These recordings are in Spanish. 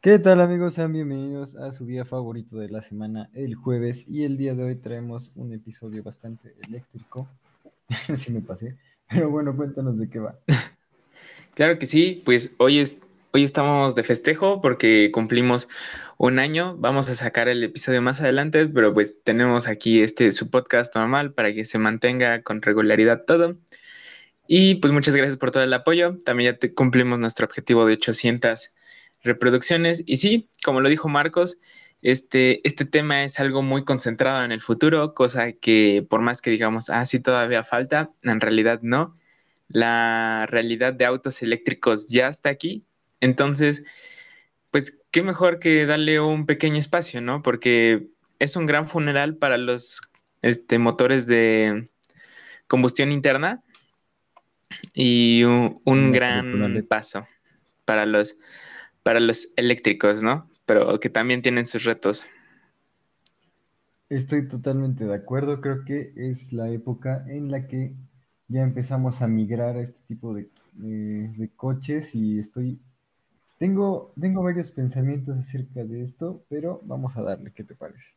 ¿Qué tal amigos? Sean bienvenidos a su día favorito de la semana, el jueves, y el día de hoy traemos un episodio bastante eléctrico, si me pasé, pero bueno, cuéntanos de qué va. Claro que sí, pues hoy, es, hoy estamos de festejo porque cumplimos un año, vamos a sacar el episodio más adelante, pero pues tenemos aquí este su podcast normal para que se mantenga con regularidad todo. Y pues muchas gracias por todo el apoyo, también ya cumplimos nuestro objetivo de 800 reproducciones. Y sí, como lo dijo Marcos, este, este tema es algo muy concentrado en el futuro, cosa que por más que digamos, ah, sí, todavía falta, en realidad no. La realidad de autos eléctricos ya está aquí. Entonces, pues qué mejor que darle un pequeño espacio, ¿no? Porque es un gran funeral para los este, motores de combustión interna y un gran paso para los para los eléctricos, ¿no? Pero que también tienen sus retos. Estoy totalmente de acuerdo, creo que es la época en la que ya empezamos a migrar a este tipo de, coches y estoy, tengo, tengo varios pensamientos acerca de esto, pero vamos a darle, ¿qué te parece?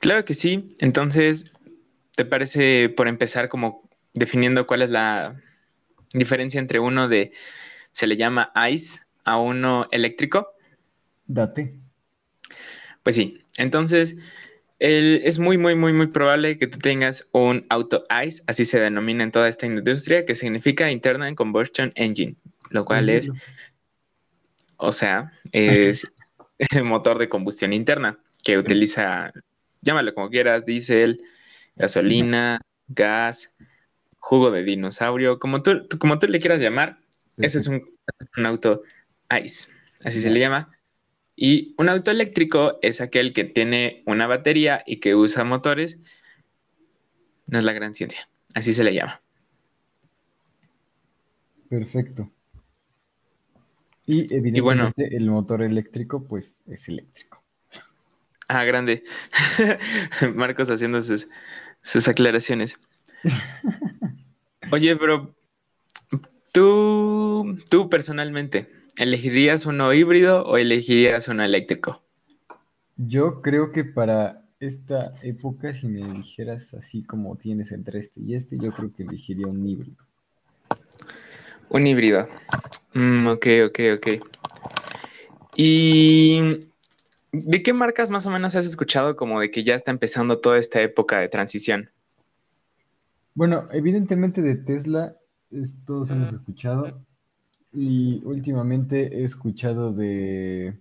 Claro que sí, entonces, ¿te parece por empezar como definiendo cuál es la diferencia entre uno de, se le llama ICE, a uno eléctrico? Date. Pues sí, entonces es muy, muy, muy, muy probable que tú tengas un auto ICE, así se denomina en toda esta industria, que significa Internal Combustion Engine, lo cual es, o sea, es el motor de combustión interna que utiliza, llámalo como quieras, diésel, gasolina, gas, jugo de dinosaurio, como tú, como tú le quieras llamar, ese es un, un auto ICE, así se le llama. Y un auto eléctrico es aquel que tiene una batería y que usa motores. No es la gran ciencia, así se le llama. Perfecto. Y evidentemente el motor eléctrico pues es eléctrico. Ah, grande. Marcos haciendo sus, sus aclaraciones. Oye, pero tú, tú personalmente, ¿Elegirías uno híbrido o elegirías uno eléctrico? Yo creo que para esta época, si me dijeras así como tienes entre este y este, yo creo que elegiría un híbrido. Un híbrido. Mm, ok, ok, ok. ¿Y de qué marcas más o menos has escuchado como de que ya está empezando toda esta época de transición? Bueno, evidentemente de Tesla, todos hemos escuchado. Y últimamente he escuchado de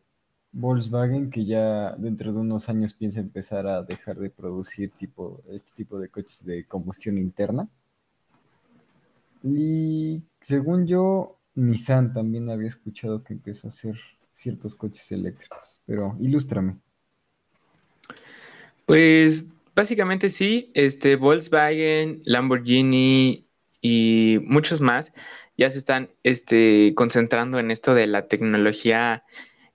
Volkswagen que ya dentro de unos años piensa empezar a dejar de producir tipo, este tipo de coches de combustión interna. Y según yo, Nissan también había escuchado que empezó a hacer ciertos coches eléctricos, pero ilústrame. Pues básicamente sí, este Volkswagen, Lamborghini y muchos más ya se están este, concentrando en esto de la tecnología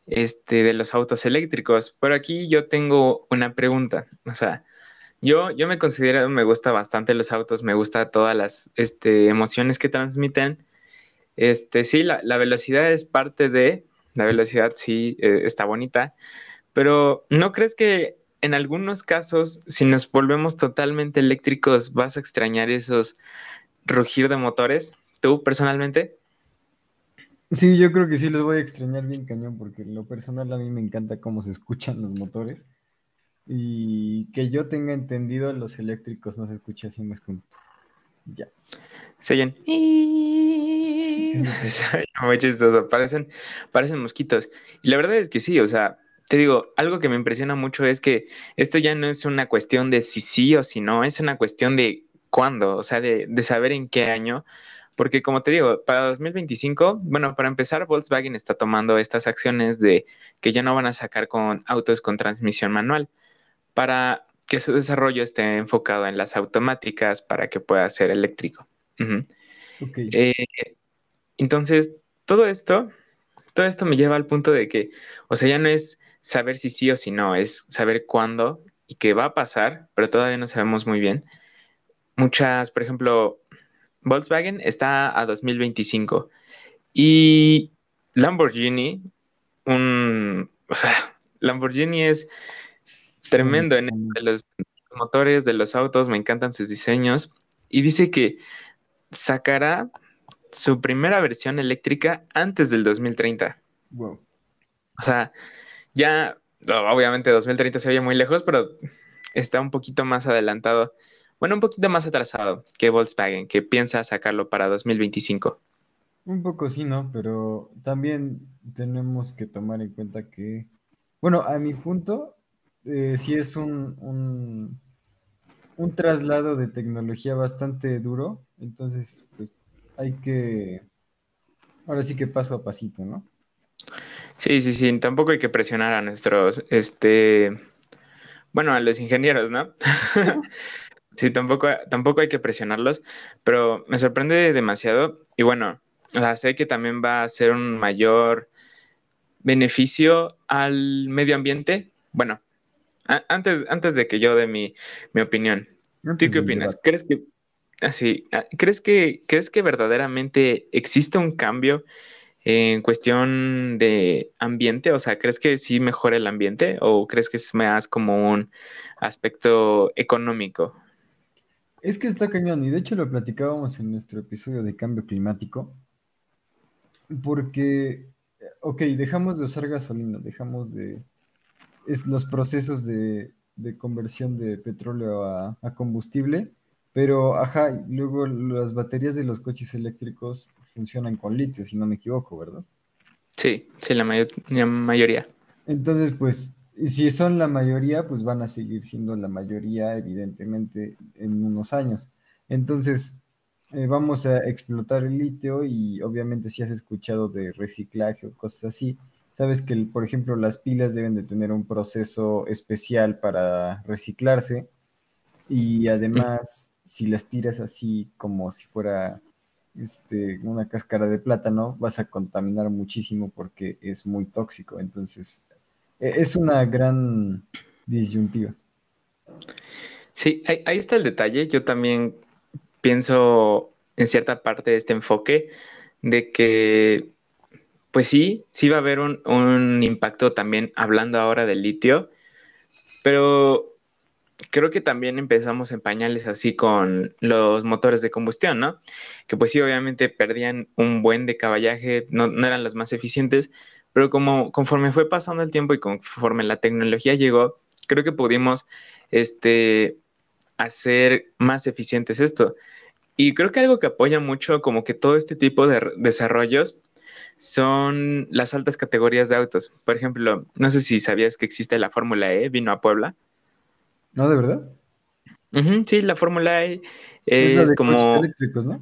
este, de los autos eléctricos. Pero aquí yo tengo una pregunta. O sea, yo, yo me considero, me gusta bastante los autos, me gusta todas las este, emociones que transmiten. Este, sí, la, velocidad es parte de, la velocidad sí eh, está bonita, pero ¿no crees que en algunos casos, si nos volvemos totalmente eléctricos, vas a extrañar esos rugir de motores? ¿Tú personalmente? Sí, yo creo que sí los voy a extrañar bien cañón, porque en lo personal a mí me encanta cómo se escuchan los motores. Y que yo tenga entendido, los eléctricos no se escucha así más como. Ya. Se oyen. Muy chistoso. Parecen, parecen mosquitos. Y la verdad es que sí, o sea, te digo, algo que me impresiona mucho es que esto ya no es una cuestión de si sí o si no, es una cuestión de cuándo, o sea, de, de saber en qué año porque como te digo, para 2025, bueno, para empezar, Volkswagen está tomando estas acciones de que ya no van a sacar con autos con transmisión manual para que su desarrollo esté enfocado en las automáticas para que pueda ser eléctrico. Eh, entonces, todo esto, todo esto me lleva al punto de que, o sea, ya no es saber si sí o si no, es saber cuándo y qué va a pasar, pero todavía no sabemos muy bien. Muchas, por ejemplo, Volkswagen está a 2025 y Lamborghini, un, o sea, Lamborghini es tremendo en los motores de los autos, me encantan sus diseños. Y dice que sacará su primera versión eléctrica antes del 2030. Wow. O sea, ya, obviamente 2030 se oye muy lejos, pero está un poquito más adelantado. Bueno, un poquito más atrasado que Volkswagen, que piensa sacarlo para 2025. Un poco sí, ¿no? Pero también tenemos que tomar en cuenta que, bueno, a mi punto, eh, sí es un, un, un traslado de tecnología bastante duro, entonces, pues hay que, ahora sí que paso a pasito, ¿no? Sí, sí, sí, tampoco hay que presionar a nuestros, este, bueno, a los ingenieros, ¿no? sí, tampoco, tampoco hay que presionarlos, pero me sorprende demasiado y bueno, o sea, sé que también va a ser un mayor beneficio al medio ambiente. Bueno, antes, antes de que yo dé mi, opinión, ¿tú qué opinas? ¿Crees que, así, ah, ¿crees que, crees que verdaderamente existe un cambio en cuestión de ambiente? O sea, ¿crees que sí mejora el ambiente o crees que es más como un aspecto económico? Es que está cañón, y de hecho lo platicábamos en nuestro episodio de cambio climático, porque, ok, dejamos de usar gasolina, dejamos de... Es los procesos de, conversión de petróleo a, combustible, pero, ajá, luego las baterías de los coches eléctricos funcionan con litio, si no me equivoco, ¿verdad? Sí, sí, la, la mayoría. Entonces, pues, si son la mayoría, pues van a seguir siendo la mayoría, evidentemente, en unos años. Entonces, eh, vamos a explotar el litio y obviamente si has escuchado de reciclaje o cosas así, sabes que, por ejemplo, las pilas deben de tener un proceso especial para reciclarse y además si las tiras así como si fuera este, una cáscara de plátano, vas a contaminar muchísimo porque es muy tóxico. Entonces, es una gran disyuntiva. Sí, ahí está el detalle. Yo también pienso en cierta parte de este enfoque de que, pues sí, sí va a haber un, impacto también hablando ahora del litio, pero creo que también empezamos en pañales así con los motores de combustión, ¿no? Que pues sí, obviamente perdían un buen de caballaje, no, no, eran los más eficientes, pero como conforme fue pasando el tiempo y conforme la tecnología llegó, creo que pudimos este, hacer más eficientes esto. Y creo que algo que apoya mucho como que todo este tipo de desarrollos son las altas categorías de autos. Por ejemplo, no sé si sabías que existe la Fórmula E, vino a Puebla. ¿No, de verdad? sí, la Fórmula E es, de como... Eléctricos, ¿no?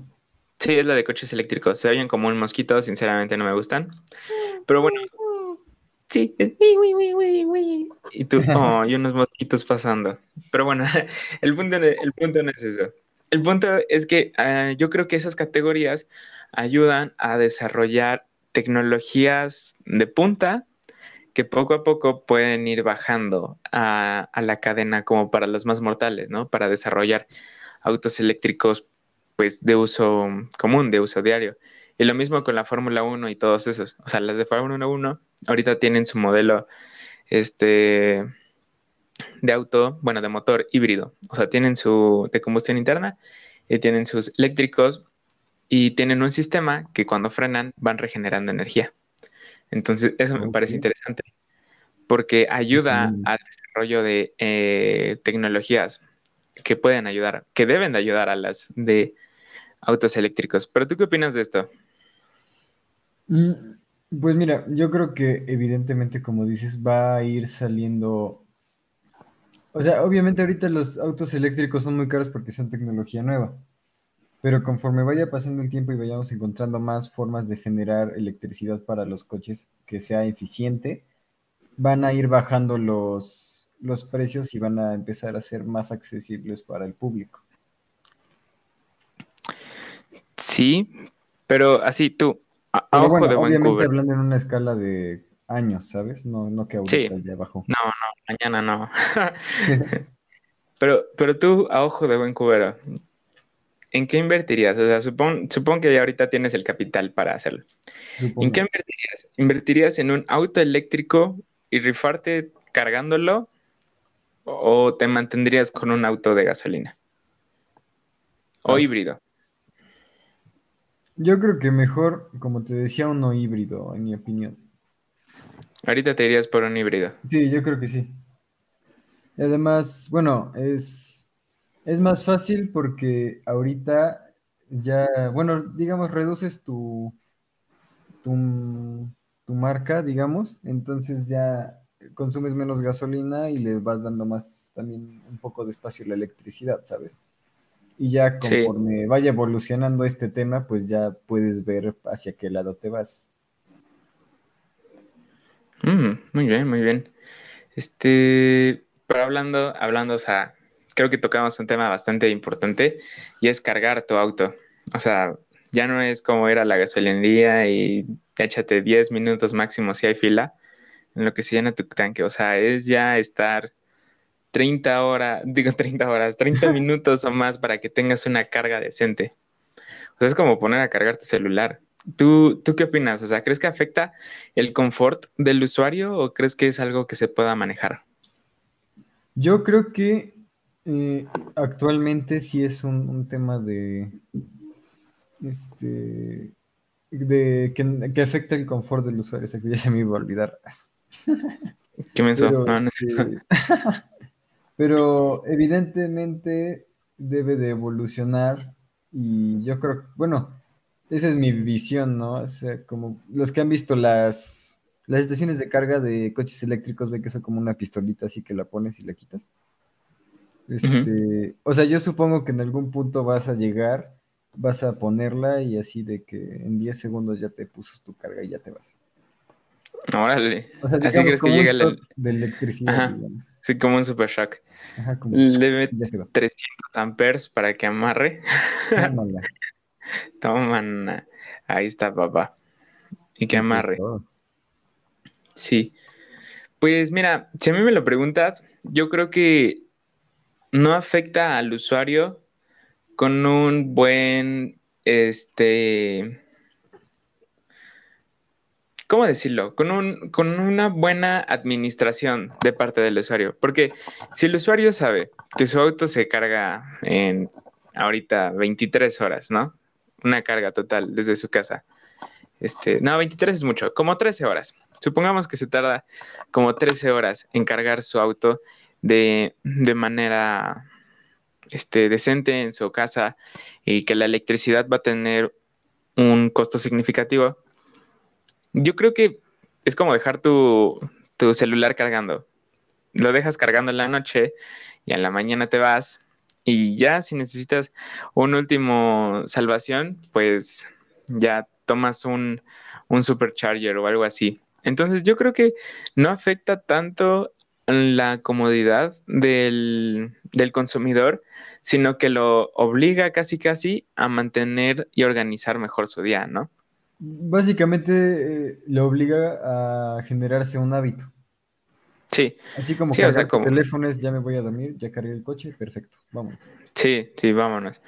Sí, es la de coches eléctricos. Se oyen como un mosquito, sinceramente no me gustan. Pero bueno, sí, es... y tú, oh, y unos mosquitos pasando. Pero bueno, el punto, el punto no es eso. El punto es que ah, yo creo que esas categorías ayudan a desarrollar tecnologías de punta que poco a poco pueden ir bajando a, la cadena como para los más mortales, ¿no? Para desarrollar autos eléctricos pues de uso común, de uso diario. Y lo mismo con la Fórmula 1 y todos esos. O sea, las de Fórmula 1 ahorita tienen su modelo este de auto, bueno, de motor híbrido. O sea, tienen su de combustión interna y tienen sus eléctricos y tienen un sistema que cuando frenan van regenerando energía. Entonces, eso me parece interesante porque ayuda al desarrollo de eh, tecnologías que pueden ayudar, que deben de ayudar a las de autos eléctricos. Pero tú qué opinas de esto? Mm, pues mira, yo creo que evidentemente, como dices, va a ir saliendo o sea, obviamente ahorita los autos eléctricos son muy caros porque son tecnología nueva, pero conforme vaya pasando el tiempo y vayamos encontrando más formas de generar electricidad para los coches que sea eficiente, van a ir bajando los, los precios y van a empezar a ser más accesibles para el público. Sí, pero así tú, a, ojo de buen obviamente hablando en una escala de años, ¿sabes? No, no que ahorita sí. ya bajó. No, no, mañana no. pero, pero tú, a ojo de buen cubero, ¿en qué invertirías? O sea, supongo que ya ahorita tienes el capital para hacerlo. ¿En qué invertirías? ¿Invertirías en un auto eléctrico y rifarte cargándolo? ¿O te mantendrías con un auto de gasolina? ¿O híbrido? Yo creo que mejor, como te decía, uno híbrido, en mi opinión. Ahorita te irías por un híbrido. Sí, yo creo que sí. Además, bueno, es, es más fácil porque ahorita ya, bueno, digamos, reduces tu, tu, tu marca, digamos, entonces ya consumes menos gasolina y le vas dando más también un poco de espacio a la electricidad, ¿sabes? Y ya conforme vaya evolucionando este tema, pues ya puedes ver hacia qué lado te vas. Mm, muy bien, muy bien. Este, pero hablando, hablando, o sea, creo que tocamos un tema bastante importante y es cargar tu auto. O sea, ya no es como ir a la gasolinería y échate 10 minutos máximo si hay fila en lo que se llena tu tanque. O sea, es ya estar 30 horas, digo 30 horas, 30 minutos o más para que tengas una carga decente. O sea, es como poner a cargar tu celular. ¿Tú, ¿Tú qué opinas? O sea, ¿crees que afecta el confort del usuario o crees que es algo que se pueda manejar? Yo creo que eh, actualmente sí es un, tema de, este, de que, afecta el confort del usuario. O sea, que ya se me iba a olvidar eso. ¿Qué menso? no, no. Este, pero evidentemente debe de evolucionar y yo creo, bueno, esa es mi visión, ¿no? O sea, como los que han visto las, las estaciones de carga de coches eléctricos ven que son como una pistolita así que la pones y la quitas. Este, O sea, yo supongo que en algún punto vas a llegar, vas a ponerla y así de que en 10 segundos ya te puso tu carga y ya te vas. Órale. Así crees que llega el... de electricidad, digamos. Sí, como un super shock. Ajá, como Le 300 amperes para que amarre. Toma, Ahí está, papá. Y que amarre. Sí. Pues mira, si a mí me lo preguntas, yo creo que no afecta al usuario con un buen, este, ¿cómo decirlo? Con, un, con una buena administración de parte del usuario. Porque si el usuario sabe que su auto se carga en ahorita 23 horas, ¿no? Una carga total desde su casa. Este, no, 23 es mucho, como 13 horas. Supongamos que se tarda como 13 horas en cargar su auto de, de manera este, decente en su casa y que la electricidad va a tener un costo significativo yo creo que es como dejar tu, celular cargando. Lo dejas cargando en la noche y en la mañana te vas y ya si necesitas un último salvación, pues ya tomas un, supercharger o algo así. Entonces yo creo que no afecta tanto la comodidad del, del, consumidor, sino que lo obliga casi casi a mantener y organizar mejor su día, ¿no? Básicamente eh, le obliga a generarse un hábito. Sí. Así como que o como... teléfonos, ya me voy a dormir, ya cargué el coche, perfecto, vámonos. Sí, sí, vámonos.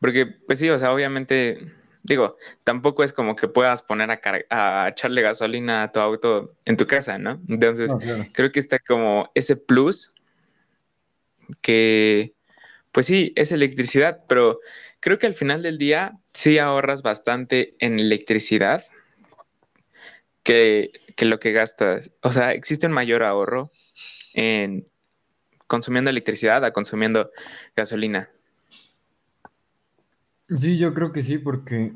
Porque, pues sí, o sea, obviamente, digo, tampoco es como que puedas poner a, a echarle gasolina a tu auto en tu casa, ¿no? Entonces, creo que está como ese plus que, pues sí, es electricidad, pero creo que al final del día sí ahorras bastante en electricidad que, lo que gastas. O sea, existe un mayor ahorro en consumiendo electricidad a consumiendo gasolina. Sí, yo creo que sí, porque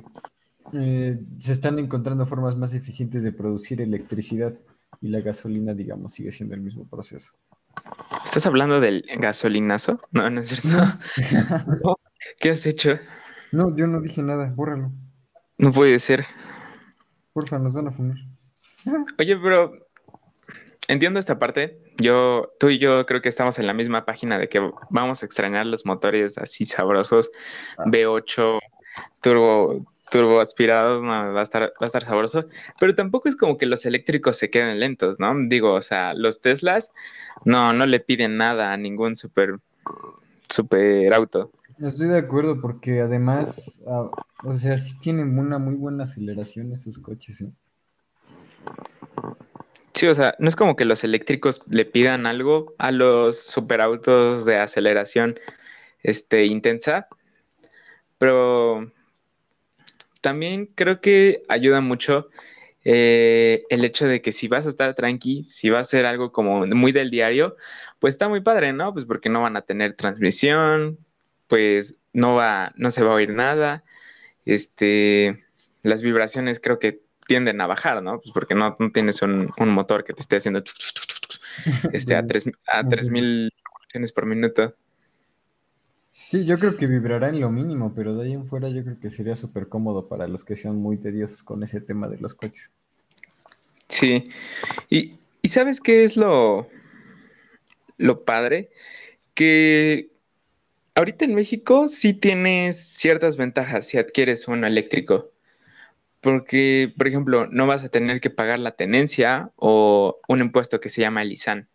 eh, se están encontrando formas más eficientes de producir electricidad y la gasolina, digamos, sigue siendo el mismo proceso. ¿Estás hablando del gasolinazo? No, no es cierto. ¿Qué has hecho? No, yo no dije nada, bórralo. No puede ser. Porfa, nos van a fumar. Oye, pero entiendo esta parte. Yo, tú y yo creo que estamos en la misma página de que vamos a extrañar los motores así sabrosos, ah, V8, turbo, turbo aspirados, va a estar, va a estar sabroso. Pero tampoco es como que los eléctricos se queden lentos, ¿no? Digo, o sea, los Teslas no, no le piden nada a ningún super, super auto. Estoy de acuerdo porque además, ah, o sea, sí tienen una muy buena aceleración esos coches, ¿eh? Sí, o sea, no es como que los eléctricos le pidan algo a los superautos de aceleración este, intensa, pero también creo que ayuda mucho eh, el hecho de que si vas a estar tranqui, si va a ser algo como muy del diario, pues está muy padre, ¿no? Pues porque no van a tener transmisión, pues no va, no se va a oír nada, este, las vibraciones creo que tienden a bajar, ¿no? Pues porque no, tienes un, motor que te esté haciendo este, a, tres, a 3000 revoluciones por minuto. Sí, yo creo que vibrará en lo mínimo, pero de ahí en fuera yo creo que sería súper cómodo para los que sean muy tediosos con ese tema de los coches. Sí, y, ¿sabes qué es lo, lo padre? Que ahorita en México sí tienes ciertas ventajas si adquieres uno eléctrico. Porque, por ejemplo, no vas a tener que pagar la tenencia o un impuesto que se llama el ISAN.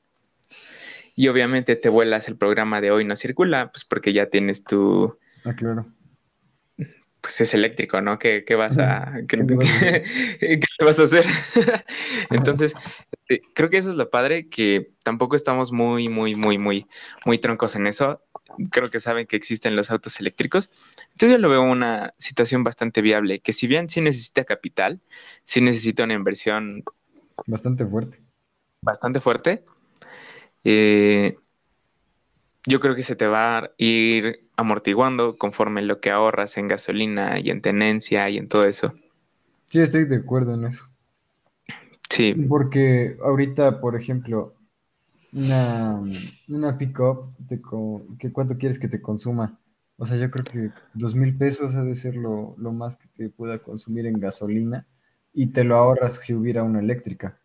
Y obviamente te vuelas el programa de hoy no circula, pues porque ya tienes tu... Ah, claro. Pues es eléctrico, ¿no? ¿Qué, vas a, qué, vas a hacer? Entonces, este, creo que eso es lo padre, que tampoco estamos muy, muy, muy, muy, muy troncos en eso creo que saben que existen los autos eléctricos. Entonces yo lo veo una situación bastante viable, que si bien sí necesita capital, sí necesita una inversión bastante fuerte. Bastante fuerte. Eh, yo creo que se te va a ir amortiguando conforme lo que ahorras en gasolina y en tenencia y en todo eso. Sí, estoy de acuerdo en eso. Sí. Porque ahorita, por ejemplo, una, una pick-up, ¿qué ¿cuánto quieres que te consuma? O sea, yo creo que dos mil pesos ha de ser lo, más que te pueda consumir en gasolina y te lo ahorras si hubiera una eléctrica.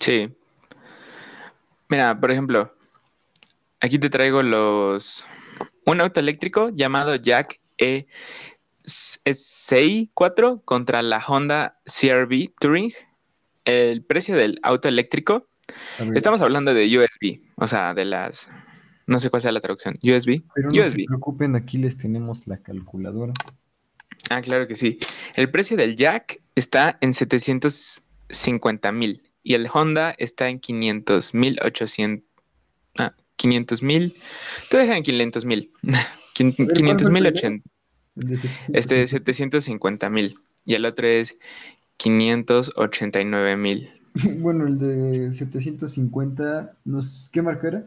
Sí. Mira, por ejemplo, aquí te traigo los... Un auto eléctrico llamado Jack E. 4 contra la Honda CRV Touring. El precio del auto eléctrico Estamos hablando de USB, o sea, de las... No sé cuál sea la traducción. USB. Pero no se preocupen, aquí les tenemos la calculadora. Ah, claro que sí. El precio del Jack está en 750 mil y el Honda está en 500 mil 800. Ah, 500 mil. Te dejan en 500 mil. 500 mil 80. Este es 750 mil y el otro es 589 mil. Bueno, el de 750, ¿qué marca era?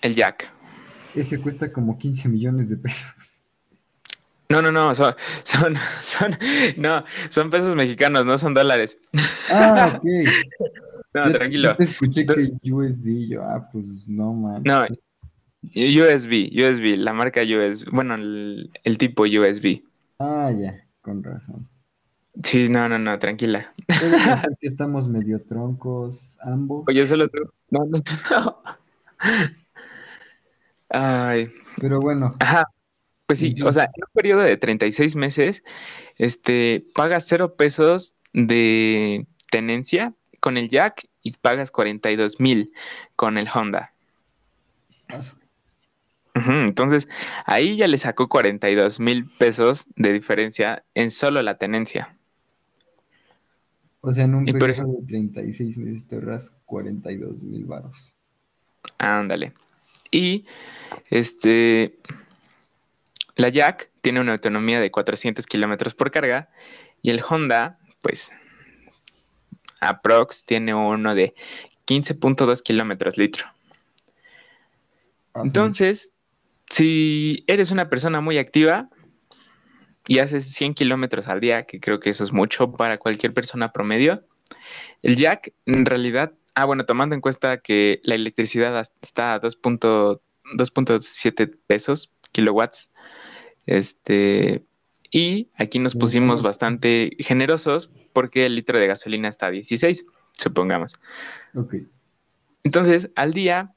El Jack. Ese cuesta como 15 millones de pesos. No, no, no, son, son, no, son pesos mexicanos, no son dólares. Ah, ok. no, tranquilo. escuché que USD, yo, ah, pues no, man. No, USB, USB, la marca USB, bueno, el, el tipo USB. Ah, ya, con razón. Sí, no, no, no, tranquila. estamos medio troncos ambos. Oye, solo tú. No, no, no. Ay. Pero bueno. Ajá. Pues sí, o sea, en un periodo de 36 meses, este, pagas cero pesos de tenencia con el Jack y pagas 42 mil con el Honda. entonces, ahí ya le sacó 42 mil pesos de diferencia en solo la tenencia. O sea, en un periodo de 36 meses te ahorras 42 mil varos. Ándale. Y este, la Jack tiene una autonomía de 400 kilómetros por carga y el Honda, pues, aprox tiene uno de 15.2 kilómetros litro. Entonces, si eres una persona muy activa, y haces 100 kilómetros al día, que creo que eso es mucho para cualquier persona promedio. El jack, en realidad, ah, bueno, tomando en cuenta que la electricidad está a 2.7 pesos kilowatts, este, y aquí nos pusimos bastante generosos porque el litro de gasolina está a 16, supongamos. Ok. Entonces, al día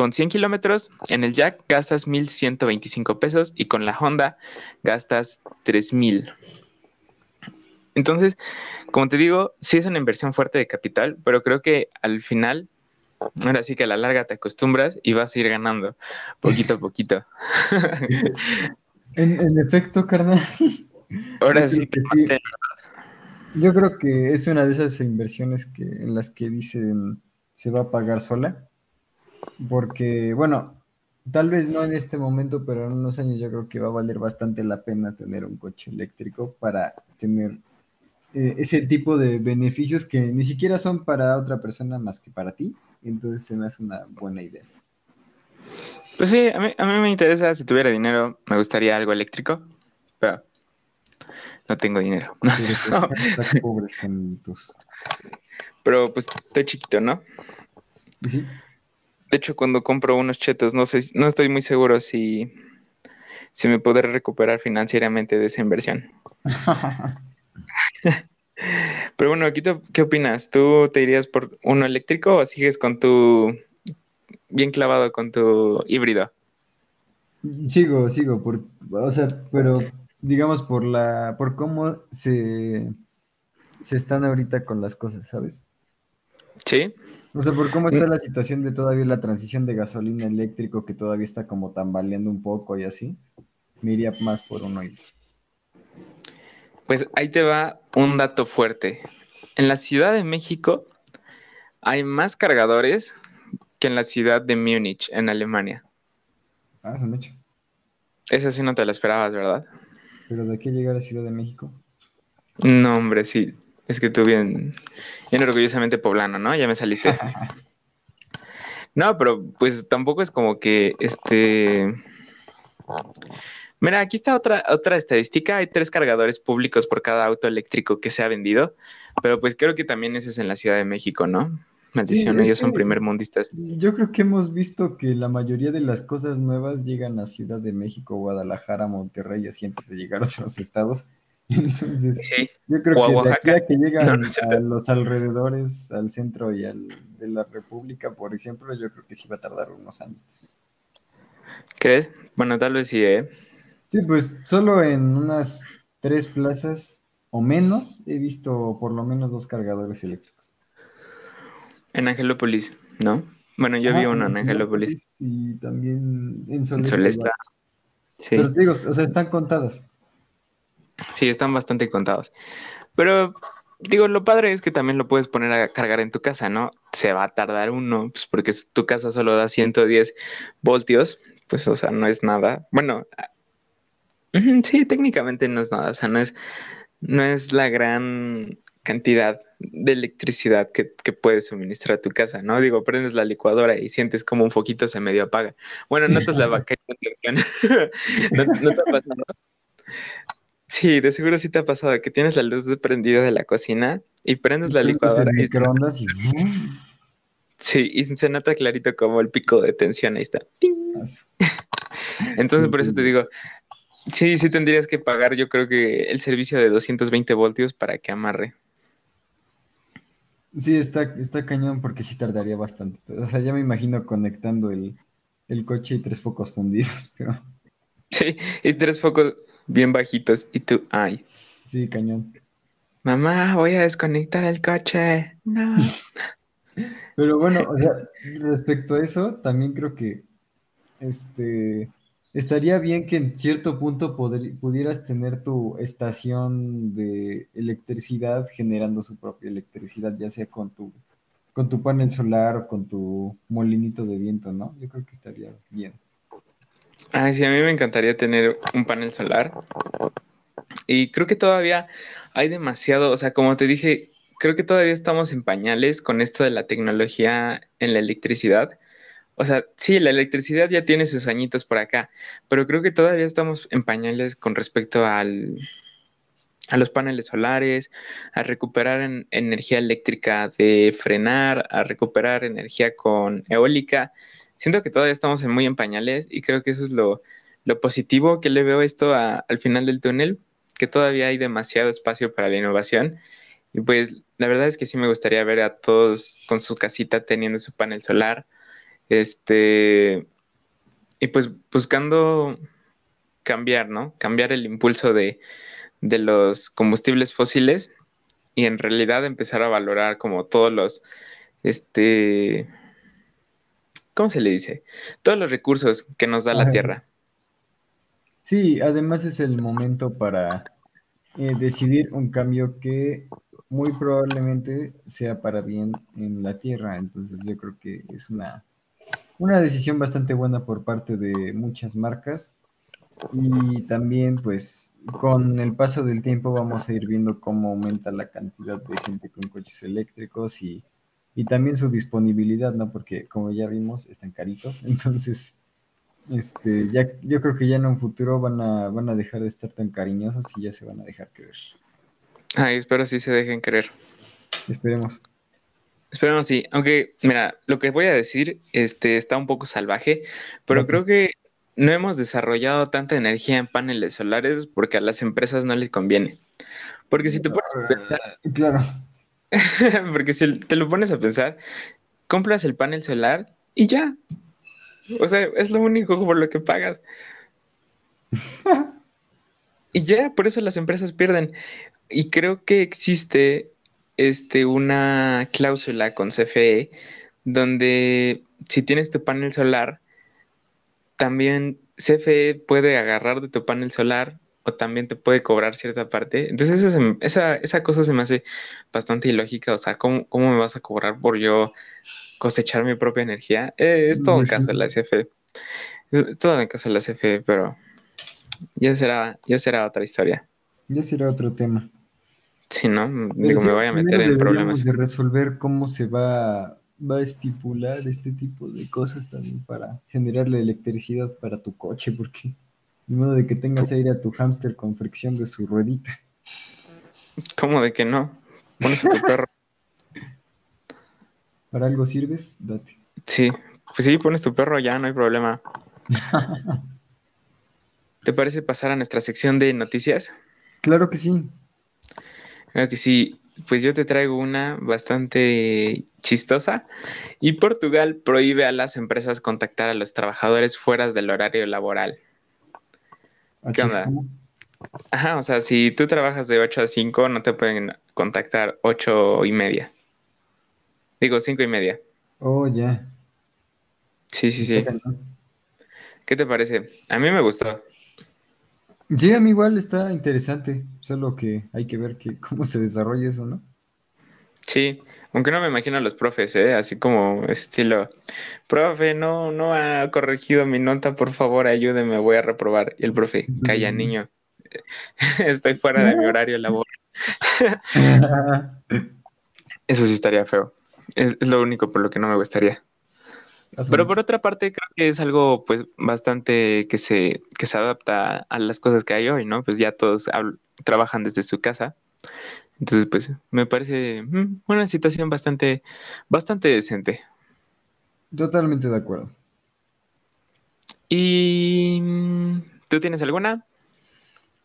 con 100 kilómetros en el Jack gastas 1.125 pesos y con la Honda gastas 3.000. Entonces, como te digo, sí es una inversión fuerte de capital, pero creo que al final Ahora sí que a la larga te acostumbras y vas a ir ganando poquito a poquito. en, efecto, carnal. Ahora sí que sí. Yo creo que es una de esas inversiones que en las que dicen se va a pagar sola. Porque, bueno, tal vez no en este momento, pero en unos años yo creo que va a valer bastante la pena tener un coche eléctrico para tener eh, ese tipo de beneficios que ni siquiera son para otra persona más que para ti. Entonces se me hace una buena idea. Pues sí, a mí, a mí me interesa, si tuviera dinero, me gustaría algo eléctrico, pero no tengo dinero. Pero pues estoy chiquito, ¿no? Sí. De hecho, cuando compro unos chetos, no sé, no estoy muy seguro si, si me podré recuperar financieramente de esa inversión. Pero bueno, Quito, ¿qué opinas? ¿Tú te irías por uno eléctrico o sigues con tu bien clavado con tu híbrido? Sigo, sigo, por, o sea, pero digamos por la, por cómo se, se están ahorita con las cosas, ¿sabes? Sí. O sea, por cómo está la situación de todavía la transición de gasolina eléctrico que todavía está como tambaleando un poco y así, me iría más por uno. Pues ahí te va un dato fuerte. En la Ciudad de México hay más cargadores que en la ciudad de Múnich, en Alemania. Ah, son hecho. Esa sí no te la esperabas, ¿verdad? ¿Pero de qué llega a la Ciudad de México? No, hombre, sí. Es que tú bien, bien orgullosamente poblano, ¿no? Ya me saliste. no, pero pues tampoco es como que este Mira, aquí está otra, otra estadística. Hay tres cargadores públicos por cada auto eléctrico que se ha vendido, pero pues creo que también ese es en la Ciudad de México, ¿no? Maldición, ellos son primer mundistas. Yo creo que hemos visto que la mayoría de las cosas nuevas llegan a Ciudad de México, Guadalajara, Monterrey, así antes de llegar a otros estados. Entonces, yo creo que de aquí a que llegan a los alrededores, al centro y al de la República, por ejemplo, yo creo que sí va a tardar unos años. ¿Crees? Bueno, tal vez sí, ¿eh? Sí, pues solo en unas tres plazas o menos he visto por lo menos dos cargadores eléctricos. En Angelópolis, ¿no? Bueno, yo vi uno en Angelópolis. Y también en Solesta. Sí. Pero te digo, o sea, están contadas. Sí, están bastante contados. Pero digo, lo padre es que también lo puedes poner a cargar en tu casa, ¿no? Se va a tardar uno, pues porque tu casa solo da 110 voltios, pues o sea, no es nada. Bueno, Sí, técnicamente no es nada, o sea, no es, no es la gran cantidad de electricidad que, que puedes suministrar a tu casa, ¿no? Digo, prendes la licuadora y sientes como un foquito se medio apaga. Bueno, notas la vaca ¿No, ¿No te ha pasado? Sí, de seguro sí te ha pasado que tienes la luz prendida de la cocina y prendes la licuadora y... Microondas y... Sí, y se nota clarito como el pico de tensión ahí está. Entonces, por eso te digo, Sí, sí tendrías que pagar, yo creo que el servicio de 220 voltios para que amarre. Sí, está, está cañón porque sí tardaría bastante. O sea, ya me imagino conectando el, coche y tres focos fundidos, pero... Sí, y tres focos bien bajitos y tú, ay. Sí, cañón. Mamá, voy a desconectar el coche. No. pero bueno, o sea, respecto a eso, también creo que este Estaría bien que en cierto punto pudieras tener tu estación de electricidad generando su propia electricidad, ya sea con tu, con tu panel solar o con tu molinito de viento, ¿no? Yo creo que estaría bien. Ay, sí, a mí me encantaría tener un panel solar. Y creo que todavía hay demasiado, o sea, como te dije, creo que todavía estamos en pañales con esto de la tecnología en la electricidad o sea, sí, la electricidad ya tiene sus añitos por acá, pero creo que todavía estamos en pañales con respecto al, a los paneles solares, a recuperar energía eléctrica de frenar, a recuperar energía con eólica. Siento que todavía estamos en muy en pañales y creo que eso es lo, positivo que le veo esto al final del túnel, que todavía hay demasiado espacio para la innovación. Y pues la verdad es que sí me gustaría ver a todos con su casita teniendo su panel solar, este, y pues buscando cambiar, ¿no? Cambiar el impulso de, los combustibles fósiles y en realidad empezar a valorar como todos los, este, ¿cómo se le dice? Todos los recursos que nos da la Tierra. Sí, además es el momento para eh, decidir un cambio que muy probablemente sea para bien en la Tierra. Entonces yo creo que es una, una decisión bastante buena por parte de muchas marcas. Y también pues con el paso del tiempo vamos a ir viendo cómo aumenta la cantidad de gente con coches eléctricos y, y también su disponibilidad, ¿no? Porque como ya vimos, están caritos. Entonces este, ya, yo creo que ya en un futuro van a, van a dejar de estar tan cariñosos y ya se van a dejar querer. Ay, espero sí se dejen querer. Esperemos. Esperemos sí, aunque mira, lo que voy a decir este, está un poco salvaje, pero creo que no hemos desarrollado tanta energía en paneles solares porque a las empresas no les conviene. Porque si te pones a pensar, claro. porque si te lo pones a pensar, compras el panel solar y ya, o sea, es lo único por lo que pagas. y ya, por eso las empresas pierden. Y creo que existe este, una cláusula con CFE donde si tienes tu panel solar, también CFE puede agarrar de tu panel solar o también te puede cobrar cierta parte. Entonces esa, esa, cosa se me hace bastante ilógica. O sea, ¿cómo, ¿cómo, me vas a cobrar por yo cosechar mi propia energía. Eh, es todo un caso de la CFE. Es todo en caso de la CFE, pero ya será, ya será otra historia. Ya será otro tema. Sí, ¿no? Digo, me voy a meter en problemas. de resolver cómo se va, va a estipular este tipo de cosas también para generar la electricidad para tu coche, porque de modo de que tengas aire a tu hámster con fricción de su ruedita. ¿Cómo de que no? Pones a tu perro ¿Para algo sirves? Date. Sí, pues sí, pones tu perro ya, no hay problema. ¿Te parece pasar a nuestra sección de noticias? Claro que sí. Claro que sí. Pues yo te traigo una bastante chistosa. Y Portugal prohíbe a las empresas contactar a los trabajadores fuera del horario laboral. ¿Qué onda? Ajá, o sea, si tú trabajas de 8 a 5, no te pueden contactar 8 y media. Digo, cinco y media. Oh, ya. Sí, sí, sí. ¿Qué te parece? A mí me gustó. Sí, a mí igual está interesante, solo que hay que ver que, cómo se desarrolla eso, ¿no? Sí, aunque no me imagino a los profes, ¿eh? Así como estilo, profe, no, no ha corregido mi nota, por favor, ayúdeme, voy a reprobar. Y el profe, calla, niño, estoy fuera de mi horario laboral. Eso sí estaría feo. Es, lo único por lo que no me gustaría. Pero por otra parte, creo que es algo pues bastante que se, que se adapta a las cosas que hay hoy, ¿no? Pues ya todos trabajan desde su casa. Entonces, pues me parece mm, una situación bastante, bastante decente. Totalmente de acuerdo. ¿Y tú tienes alguna?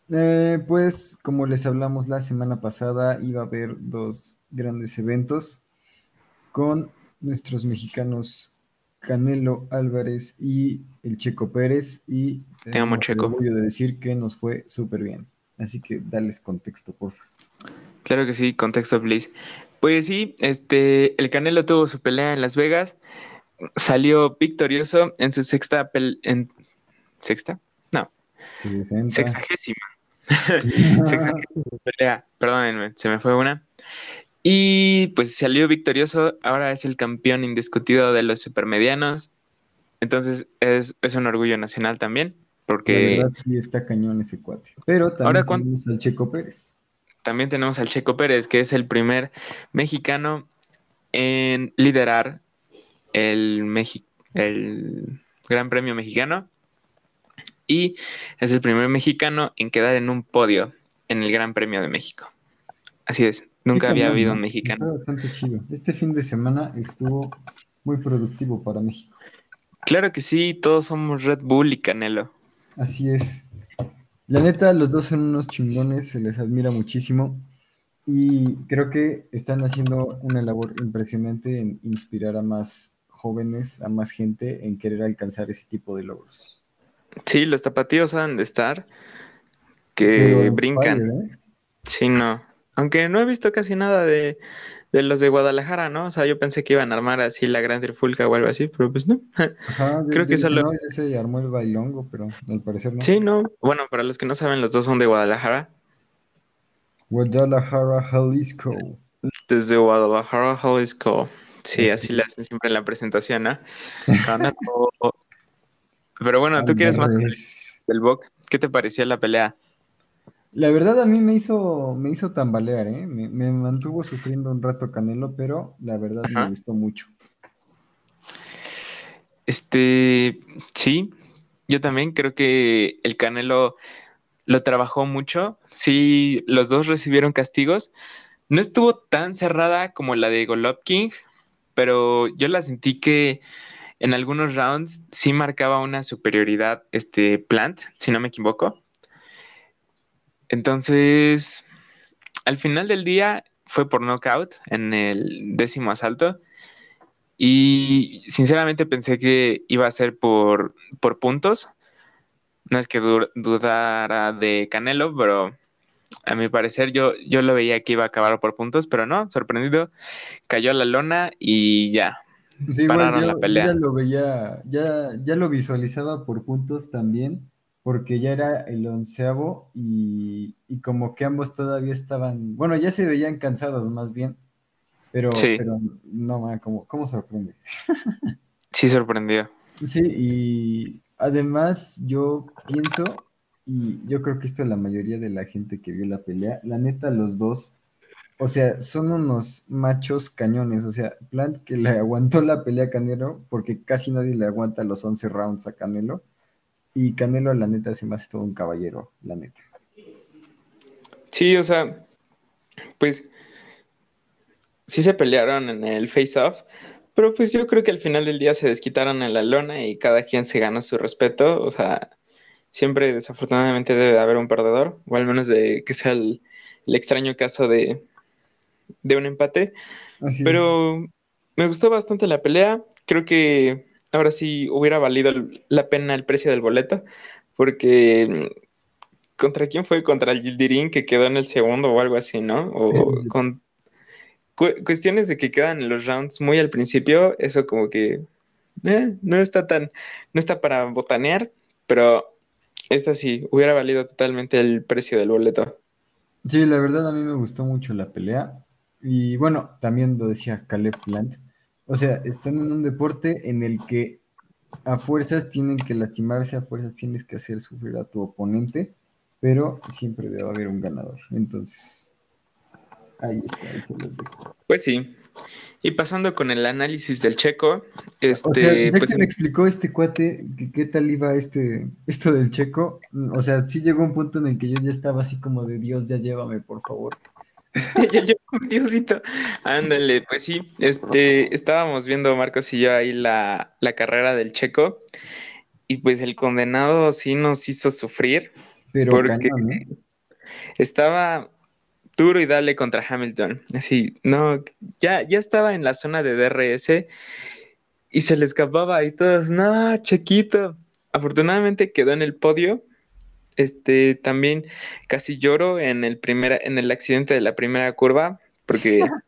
Eh, pues como les hablamos la semana pasada, iba a haber dos grandes eventos con nuestros mexicanos Canelo Álvarez y el Checo Pérez y Te amo, Checo. orgullo de decir que nos fue súper bien. Así que dales contexto, porfa. Claro que sí, contexto, please. Pues sí, este, el Canelo tuvo su pelea en Las Vegas, salió victorioso en su sexta en sexta, no, sexagésima, sexagésima pelea, perdónenme, se me fue una. Y pues salió victorioso, ahora es el campeón indiscutido de los supermedianos. Entonces es, un orgullo nacional también, porque... La verdad sí está cañón ese cuate. Pero también tenemos al Checo Pérez. También tenemos al Checo Pérez, que es el primer mexicano en liderar el, el Gran Premio Mexicano. Y es el primer mexicano en quedar en un podio en el Gran Premio de México. Así es, Nunca había habido un mexicano. bastante chido. Este fin de semana estuvo muy productivo para México. Claro que sí, todos somos Red Bull y Canelo. Así es. La neta, los dos son unos chingones, se les admira muchísimo. Y creo que están haciendo una labor impresionante en inspirar a más jóvenes, a más gente en querer alcanzar ese tipo de logros. Sí, los tapatíos han de estar que brincan. ¿eh? Sí, no. Aunque no he visto casi nada de, de los de Guadalajara, ¿no? O sea, yo pensé que iban a armar así la gran trifulca o algo así, pero pues no. Ajá, Creo que solo... no, ya se armó el bailongo, pero al parecer no. Sí, no. Bueno, para los que no saben, los dos son de Guadalajara. Guadalajara, Jalisco. Desde Guadalajara, Jalisco. Sí, Así así le hacen siempre en la presentación, ¿no? Pero bueno, tú quieres más del box. ¿Qué te pareció la pelea? La verdad a mí me hizo, me hizo tambalear, ¿eh? Me, me mantuvo sufriendo un rato Canelo, pero la verdad Ajá. me gustó mucho. Este, sí, yo también creo que el Canelo lo trabajó mucho. Sí, los dos recibieron castigos. No estuvo tan cerrada como la de Golovkin, pero yo la sentí que en algunos rounds sí marcaba una superioridad este Plant, si no me equivoco. Entonces, al final del día fue por knockout en el décimo asalto. Y sinceramente pensé que iba a ser por, por puntos. No es que du- dudara de Canelo, pero a mi parecer yo, yo lo veía que iba a acabar por puntos, pero no, sorprendido, cayó a la lona y ya, Sí, pararon yo- la pelea. ya lo veía, ya, ya lo visualizaba por puntos también, porque ya era el onceavo y, y como que ambos todavía estaban, bueno, ya se veían cansados más bien, pero, Sí. pero no, ma, ¿cómo, cómo sorprende? Sí sorprendió. Sí, y además yo pienso, y yo creo que esto la mayoría de la gente que vio la pelea, la neta los dos, o sea, son unos machos cañones, o sea, Plant que le aguantó la pelea a Canelo, porque casi nadie le aguanta los 11 rounds a Canelo, y Canelo la neta se me hace todo un caballero, la neta. Sí, o sea, pues sí se pelearon en el face-off, pero pues yo creo que al final del día se desquitaron en la lona y cada quien se ganó su respeto. O sea, siempre desafortunadamente debe de haber un perdedor, o al menos de que sea el, el extraño caso de, de un empate. Así es. Pero me gustó bastante la pelea. Creo que ahora sí hubiera valido el- la pena el precio del boleto, porque mm, ¿contra quién fue? Contra el Yildirim que quedó en el segundo o algo así, ¿no? O Sí. con cu- cuestiones de que quedan en los rounds muy al principio, eso como que eh, no está tan, no está para botanear, pero esta sí, hubiera valido totalmente el precio del boleto. Sí, la verdad a mí me gustó mucho la pelea. Y bueno, también lo decía Caleb Plant. O sea, están en un deporte en el que a fuerzas tienen que lastimarse, a fuerzas tienes que hacer sufrir a tu oponente, pero siempre debe haber un ganador. Entonces, ahí está, ahí se los dejo. Pues sí. Y pasando con el análisis del checo, este, O sea, ya pues que me explicó este cuate que qué tal iba este, esto del checo, o sea, sí llegó un punto en el que yo ya estaba así como de Dios, ya llévame, por favor. Yo, yo, Diosito, ándale, pues sí, este, estábamos viendo Marcos y yo ahí la, la carrera del Checo y pues el condenado sí nos hizo sufrir Pero porque cañón, ¿eh? estaba duro y dale contra Hamilton, así, no, ya, ya estaba en la zona de DRS y se le escapaba y todos, no, Chequito, afortunadamente quedó en el podio. Este, también casi lloro en el primer, en el accidente de la primera curva, porque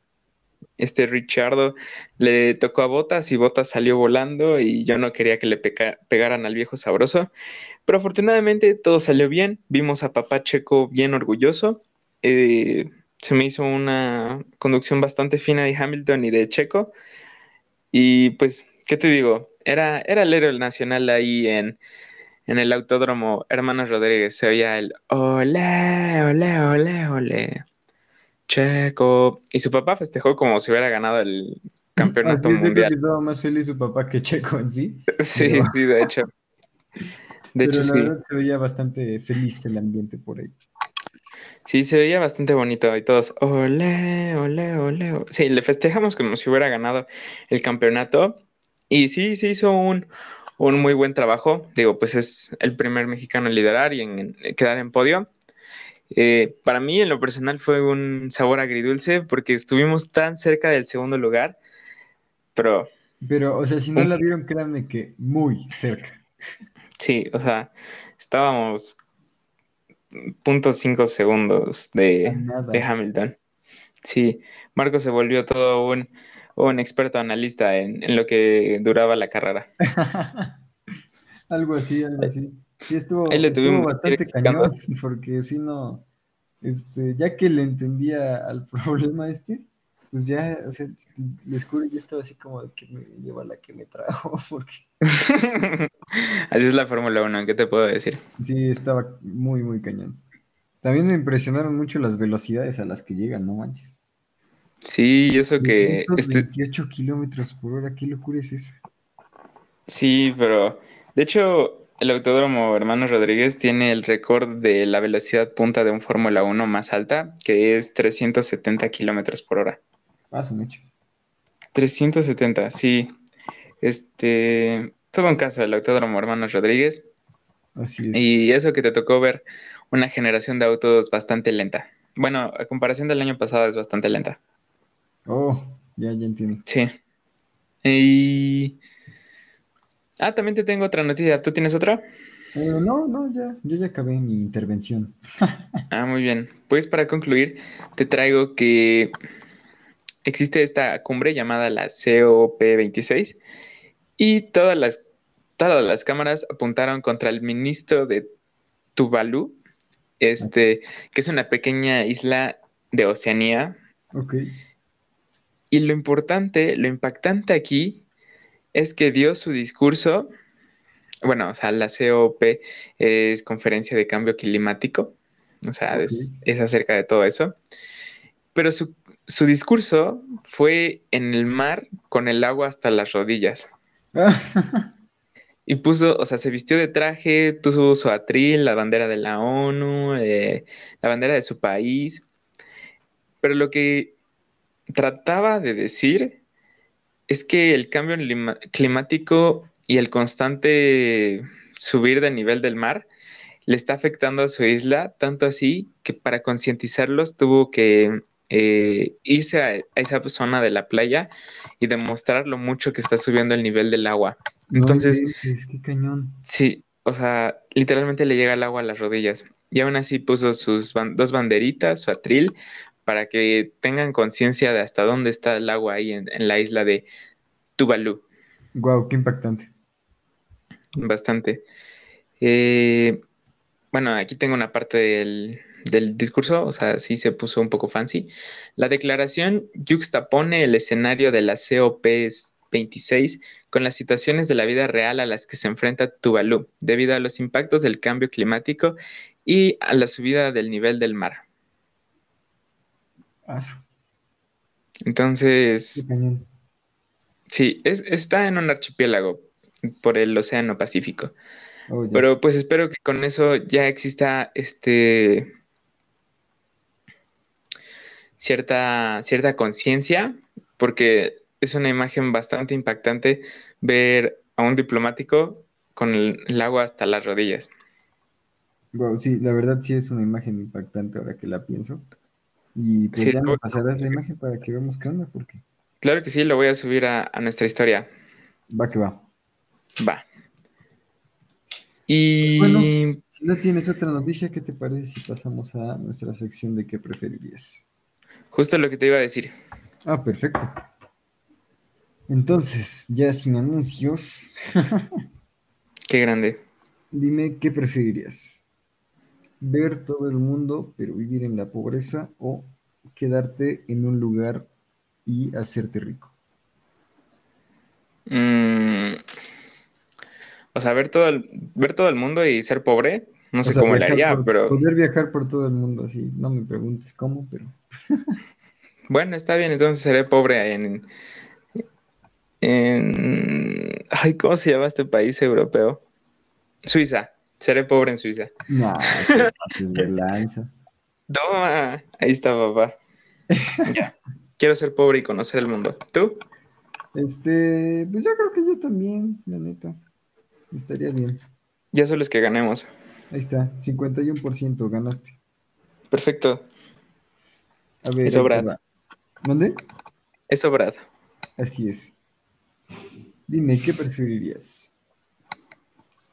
este Richardo le tocó a Botas y Botas salió volando y yo no quería que le pegaran al viejo sabroso. Pero afortunadamente todo salió bien. Vimos a papá Checo bien orgulloso. Eh, se me hizo una conducción bastante fina de Hamilton y de Checo. Y pues, ¿qué te digo? Era, era el héroe nacional ahí en, en el autódromo Hermanos Rodríguez. Se oía el ole, ole, ole, ole. Checo. Y su papá festejó como si hubiera ganado el campeonato Así mundial. que estaba más feliz su papá que Checo en sí. Sí, Pero- sí, de hecho. De pero hecho, la sí. verdad se veía bastante feliz el ambiente por ahí. Sí, se veía bastante bonito y todos, ole, ole. ole". Sí, le festejamos como si hubiera ganado el campeonato. Y sí, se hizo un, un muy buen trabajo. Digo, pues es el primer mexicano en liderar y en, en quedar en podio. Eh, para mí, en lo personal, fue un sabor agridulce porque estuvimos tan cerca del segundo lugar, pero Pero, o sea, si no la vieron, créanme que muy cerca. sí, o sea, estábamos punto cinco segundos de, de Hamilton. Sí, Marco se volvió todo un, un experto analista en, en, lo que duraba la carrera. algo así, algo así. Sí, estuvo, estuvo bastante cañón, porque si no, este, ya que le entendía al problema este, pues ya, o sea, juro, yo estaba así como de que me lleva la que me trajo, porque... así es la Fórmula 1, ¿qué te puedo decir? Sí, estaba muy, muy cañón. También me impresionaron mucho las velocidades a las que llegan, no manches. Sí, eso que... 28 este... kilómetros por hora, qué locura es esa. Sí, pero de hecho, el Autódromo Hermanos Rodríguez tiene el récord de la velocidad punta de un Fórmula 1 más alta, que es 370 kilómetros por hora. Ah, mucho. 370, sí. Este, todo un caso del Autódromo Hermanos Rodríguez. Así es. Y eso que te tocó ver una generación de autos bastante lenta. Bueno, a comparación del año pasado es bastante lenta. Oh, ya, ya entiendo. Sí. Y... Ah, también te tengo otra noticia. ¿Tú tienes otra? Eh, no, no, ya, yo ya acabé mi intervención. ah, muy bien. Pues para concluir, te traigo que existe esta cumbre llamada la COP26 y todas las, todas las cámaras apuntaron contra el ministro de Tuvalu, este, que es una pequeña isla de Oceanía. Ok. Y lo importante, lo impactante aquí es que dio su discurso, bueno, o sea, la COP es Conferencia de Cambio Climático, o sea, okay. es, es acerca de todo eso, pero su su discurso fue en el mar con el agua hasta las rodillas. y puso, o sea, se vistió de traje, tuvo su atril, la bandera de la ONU, eh, la bandera de su país. Pero lo que trataba de decir es que el cambio climático y el constante subir de nivel del mar le está afectando a su isla, tanto así que para concientizarlos tuvo que eh, irse a, a, esa zona de la playa y demostrar lo mucho que está subiendo el nivel del agua. Entonces, es que cañón. Sí, o sea, literalmente le llega el agua a las rodillas. Y aún así puso sus ban dos banderitas, su atril, para que tengan conciencia de hasta dónde está el agua ahí en, en la isla de Tuvalu. Wow, qué impactante. Bastante. Eh, bueno, aquí tengo una parte del, del discurso, o sea, sí se puso un poco fancy. La declaración juxtapone el escenario de la COP 26 con las situaciones de la vida real a las que se enfrenta Tuvalu debido a los impactos del cambio climático y a la subida del nivel del mar. Entonces, sí, es, está en un archipiélago por el Océano Pacífico. Oh, Pero pues espero que con eso ya exista este cierta, cierta conciencia, porque es una imagen bastante impactante ver a un diplomático con el, el, agua hasta las rodillas. Wow, sí, la verdad sí es una imagen impactante ahora que la pienso. Y pues sí, ya me pasarás la imagen para que veamos qué onda, porque... Claro que sí, lo voy a subir a, a nuestra historia. Va que va. Va. Y bueno, si no tienes otra noticia, ¿qué te parece si pasamos a nuestra sección de qué preferirías? Justo lo que te iba a decir. Ah, perfecto. Entonces, ya sin anuncios. Qué grande. Dime qué preferirías. ¿Ver todo el mundo pero vivir en la pobreza o quedarte en un lugar y hacerte rico? Mm, o sea, ver todo, el, ver todo el mundo y ser pobre. No sé sea, cómo le haría, por, pero. Poder viajar por todo el mundo, así. No me preguntes cómo, pero. bueno, está bien, entonces seré pobre en. En. Ay, ¿cómo se llama este país europeo? Suiza. Seré pobre en Suiza. No, de lanza. No, ahí está, papá. ya. Quiero ser pobre y conocer el mundo. ¿Tú? Este, pues yo creo que yo también, la neta. Estaría bien. Ya solo es que ganemos. Ahí está, 51% ganaste. Perfecto. A ver, Eso, Brad. ¿Dónde? Eso, Brad. Así es. Dime, ¿qué preferirías?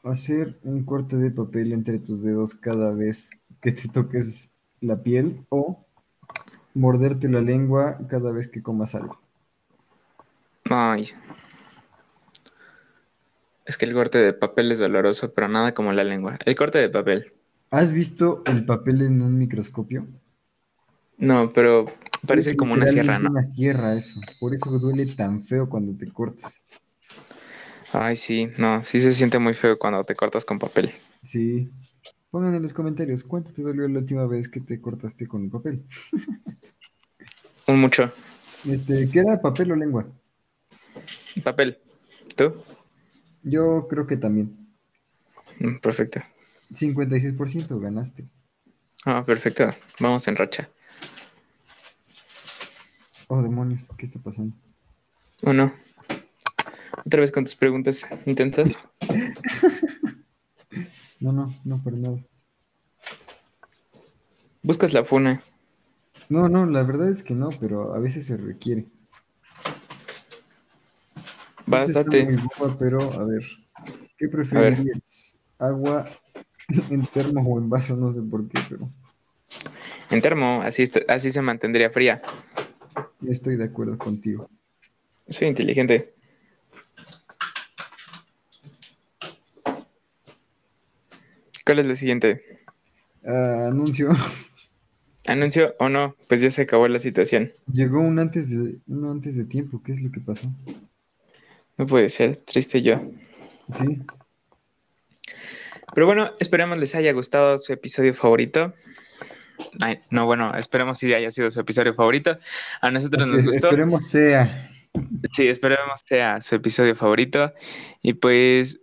¿Hacer un corte de papel entre tus dedos cada vez que te toques la piel o morderte la lengua cada vez que comas algo. Ay. Es que el corte de papel es doloroso, pero nada como la lengua. El corte de papel. ¿Has visto el papel en un microscopio? No, pero parece Es como una sierra, ¿no? Una sierra eso. Por eso duele tan feo cuando te cortas. Ay, sí, no, sí se siente muy feo cuando te cortas con papel. Sí. Pongan en los comentarios cuánto te dolió la última vez que te cortaste con el papel. Un mucho. Este, ¿queda papel o lengua? Papel. ¿Tú? Yo creo que también. Mm, Perfecto. 56% ganaste. Ah, perfecto. Vamos en racha. Oh, demonios, ¿qué está pasando? Uno. Otra vez con tus preguntas intensas. No, no, no, para nada. Buscas la funa. No, no, la verdad es que no, pero a veces se requiere. Muy boba, pero a ver, ¿qué preferirías? ¿Agua en termo o en vaso? No sé por qué, pero En termo, así, así se mantendría fría. estoy de acuerdo contigo. Soy inteligente. ¿Cuál es la siguiente? Ah, anuncio. ¿Anuncio o no? Pues ya se acabó la situación. Llegó un antes de, uno antes de tiempo. ¿Qué es lo que pasó? No puede ser, triste yo. Sí, Pero bueno, esperemos les haya gustado su episodio favorito. Ay, no, bueno, esperemos si haya sido su episodio favorito. A nosotros así nos es, gustó. esperemos sea. Sí, esperemos sea su episodio favorito. Y pues,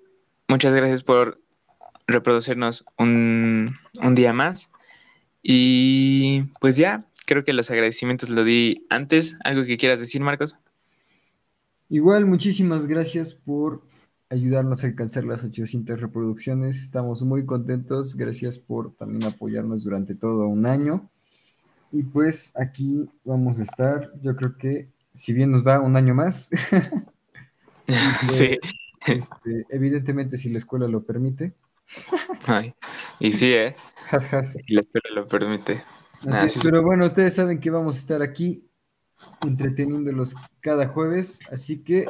muchas gracias por reproducirnos un, un día más. Y pues ya, creo que los agradecimientos lo di antes. ¿Algo que quieras decir, Marcos? Igual, muchísimas gracias por ayudarnos a alcanzar las 800 reproducciones. Estamos muy contentos. Gracias por también apoyarnos durante todo un año. Y pues aquí vamos a estar. Yo creo que si bien nos va un año más, pues, Sí. este, evidentemente si la escuela lo permite. Ay, y sí, ¿eh? Has, has. Y la escuela lo permite. Así es, sí. pero bueno, ustedes saben que vamos a estar aquí entreteniéndolos cada jueves, así que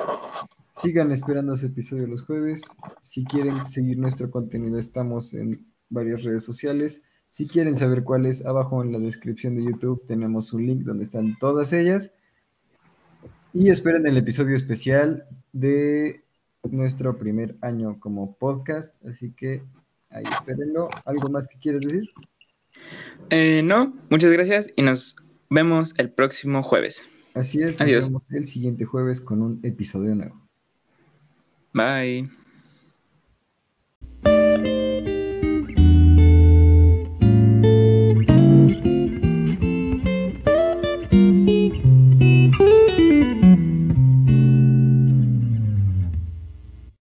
sigan esperando su episodio los jueves. Si quieren seguir nuestro contenido, estamos en varias redes sociales. Si quieren saber cuáles, abajo en la descripción de YouTube tenemos un link donde están todas ellas. Y esperen el episodio especial de nuestro primer año como podcast, así que ahí espérenlo. ¿Algo más que quieres decir? Eh, no, muchas gracias y nos vemos el próximo jueves. Así es, nos vemos el siguiente jueves con un episodio nuevo. Bye.